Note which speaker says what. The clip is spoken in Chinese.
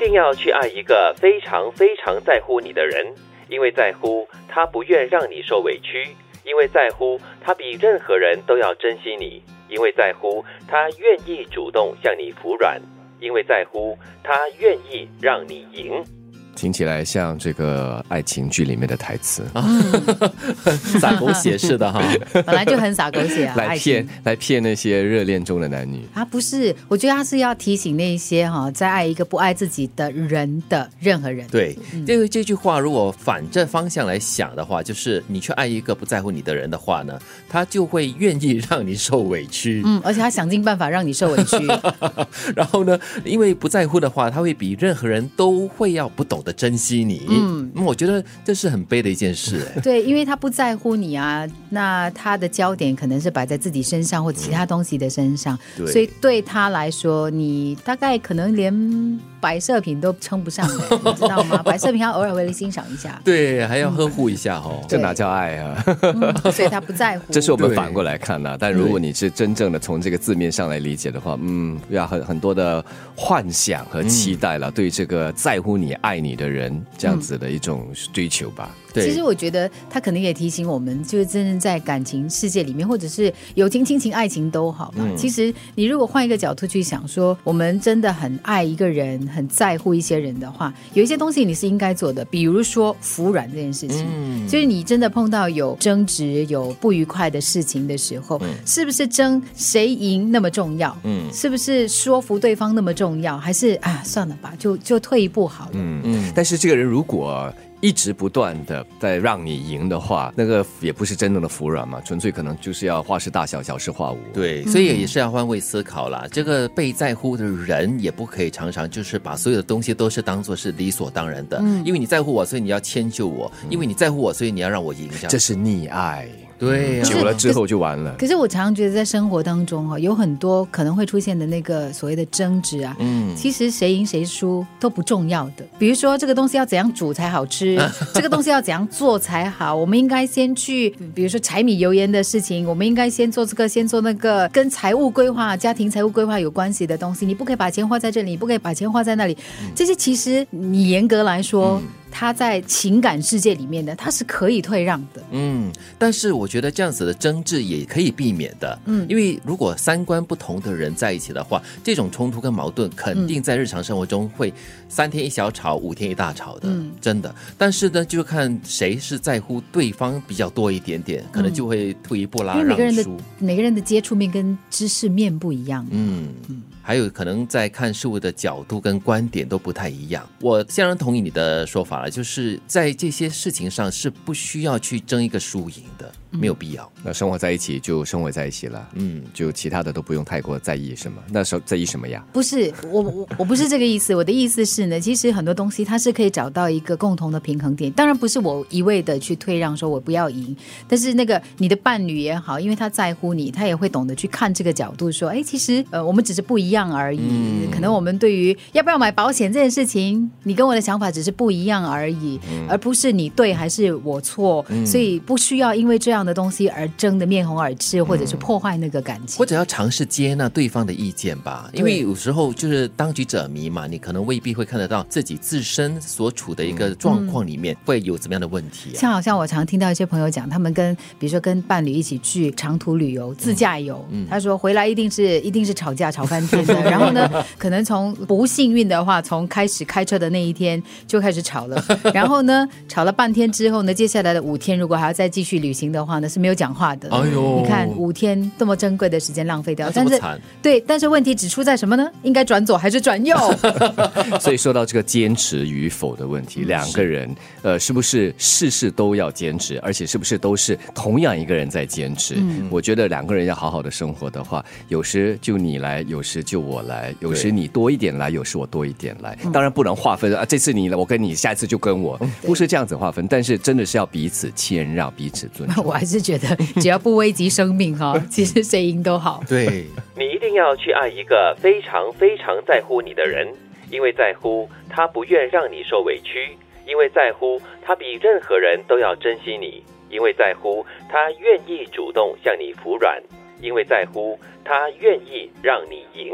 Speaker 1: 定要去爱一个非常非常在乎你的人，因为在乎他不愿让你受委屈，因为在乎他比任何人都要珍惜你，因为在乎他愿意主动向你服软，因为在乎他愿意让你赢。
Speaker 2: 听起来像这个爱情剧里面的台词啊，
Speaker 3: 撒狗血似的哈。
Speaker 4: 本来就很撒狗血啊，
Speaker 2: 来骗来骗那些热恋中的男女。
Speaker 4: 啊，不是，我觉得他是要提醒那些哈，在爱一个不爱自己的人的任何人。
Speaker 3: 对，这个这句话如果反着方向来想的话，就是你去爱一个不在乎你的人的话呢，他就会愿意让你受委屈。
Speaker 4: 嗯，而且他想尽办法让你受委屈。
Speaker 3: 然后呢，因为不在乎的话，他会比任何人都会要不懂得珍惜你。嗯，我觉得这是很悲的一件事。哎
Speaker 4: 对，因为他不在乎你啊，那他的焦点可能是摆在自己身上或其他东西的身上，
Speaker 3: 对
Speaker 4: 所以对他来说，你大概可能连摆设品都称不上的，你知道吗？摆设品要偶尔为了欣赏一下，
Speaker 3: 对，还要呵护一下哦。
Speaker 2: 这哪叫爱啊？
Speaker 4: 嗯所以他不在乎。
Speaker 2: 这是我们反过来看呐、但如果你是真正的从这个字面上来理解的话，嗯，要很很多的幻想和期待了，对这个在乎你、爱你的人这样子的一种追求吧。
Speaker 3: 对，
Speaker 4: 其实我觉得他可能也提醒我们，就是真正在感情世界里面，或者是友情、亲情、爱情都好嘛。其实你如果换一个角度去想说，我们真的很爱一个人，很在乎一些人的话，有一些东西你是应该做的，比如说服软这件事情。嗯就是你真的碰到有争执、有不愉快的事情的时候，是不是争谁赢那么重要？嗯，是不是说服对方那么重要？还是啊，算了吧，就就退一步好了。
Speaker 2: 嗯嗯，但是这个人如果一直不断的在让你赢的话，那个也不是真正的服软嘛，纯粹可能就是要化事大小，小事化无。
Speaker 3: 对，所以也是要换位思考啦。这个被在乎的人也不可以常常就是把所有的东西都是当做是理所当然的，因为你在乎我，所以你要迁就我；因为你在乎我，所以你要让我赢。这
Speaker 2: 是溺爱，
Speaker 3: 对呀、
Speaker 2: 久了之后就完了。
Speaker 4: 可是我常常觉得，在生活当中哈，有很多可能会出现的那个所谓的争执啊，嗯，其实谁赢谁输都不重要的。比如说，这个东西要怎样煮才好吃，这个东西要怎样做才好，我们应该先去，比如说柴米油盐的事情，我们应该先做这个，先做那个，跟财务规划、家庭财务规划有关系的东西，你不可以把钱花在这里，你不可以把钱花在那里。这些其实你严格来说，它在情感世界里面的，他是可以退让的。
Speaker 3: 嗯，但是我觉得这样子的争执也可以避免的，嗯，因为如果三观不同的人在一起的话，这种冲突跟矛盾肯定在日常生活中会三天一小吵，五天一大吵的，真的。但是呢，就看谁是在乎对方比较多一点点，可能就会退一步啦，
Speaker 4: 因为每个人的。每个人的接触面跟知识面不一样。
Speaker 3: 嗯，还有可能在看事物的角度跟观点都不太一样。我当然同意你的说法了，就是在这些事情上是不需要去争一个输赢的，没有必要。
Speaker 2: 那生活在一起就生活在一起了，
Speaker 3: 嗯，
Speaker 2: 就其他的都不用太过在意什么。那时候在意什么呀？
Speaker 4: 不是我我我不是这个意思，我的意思是呢，其实很多东西它是可以找到一个共同的平衡点。当然不是我一味的去退让，说我不要赢，但是那个你的伴侣也好，因为他在乎你，他也会懂得去看这个角度，说，哎，其实呃我们只是不一样而已。可能我们对于要不要买保险这件事情，你跟我的想法只是不一样而已，而不是你对还是我错，所以不需要因为这样的东西而争得面红耳赤，或者是破坏那个感情
Speaker 3: 或。者要尝试接纳对方的意见吧，因为有时候就是当局者迷嘛，你可能未必会看得到自己自身所处的一个状况里面会有怎么样的问题、啊。
Speaker 4: 像好像我常听到一些朋友讲，他们跟比如说跟伴侣一起去长途旅游、自驾游，他说回来一定是一定是吵架吵翻天的。然后呢，可能从不幸运的话，从开始开车的那一天就开始吵了。然后呢，吵了半天之后呢，接下来的五天如果还要再继续旅行的话呢，是没有讲话的。
Speaker 3: 哎呦
Speaker 4: 你看五天这么珍贵的时间浪费掉，但是对，但是问题只出在什么呢？应该转左还是转右？
Speaker 2: 所以说到这个坚持与否的问题，两个人呃是不是事事都要坚持，而且是不是都是同样一个人在坚持？我觉得两个人要好好的生活的话，有时就你来，有时就我来，有时你多一点来，有时我多一点来。当然不能划分啊，这次你来，我跟你，下一次就跟我，不是这样子划分。但是真的是要彼此谦让，彼此尊重。
Speaker 4: 我还是觉得只要不危及生命哈，其实谁赢都好。
Speaker 3: 对，
Speaker 1: 你一定要去爱一个非常非常在乎你的人，因为在乎他不愿让你受委屈，因为在乎他比任何人都要珍惜你，因为在乎他愿意主动向你服软，因为在乎他愿意让你赢。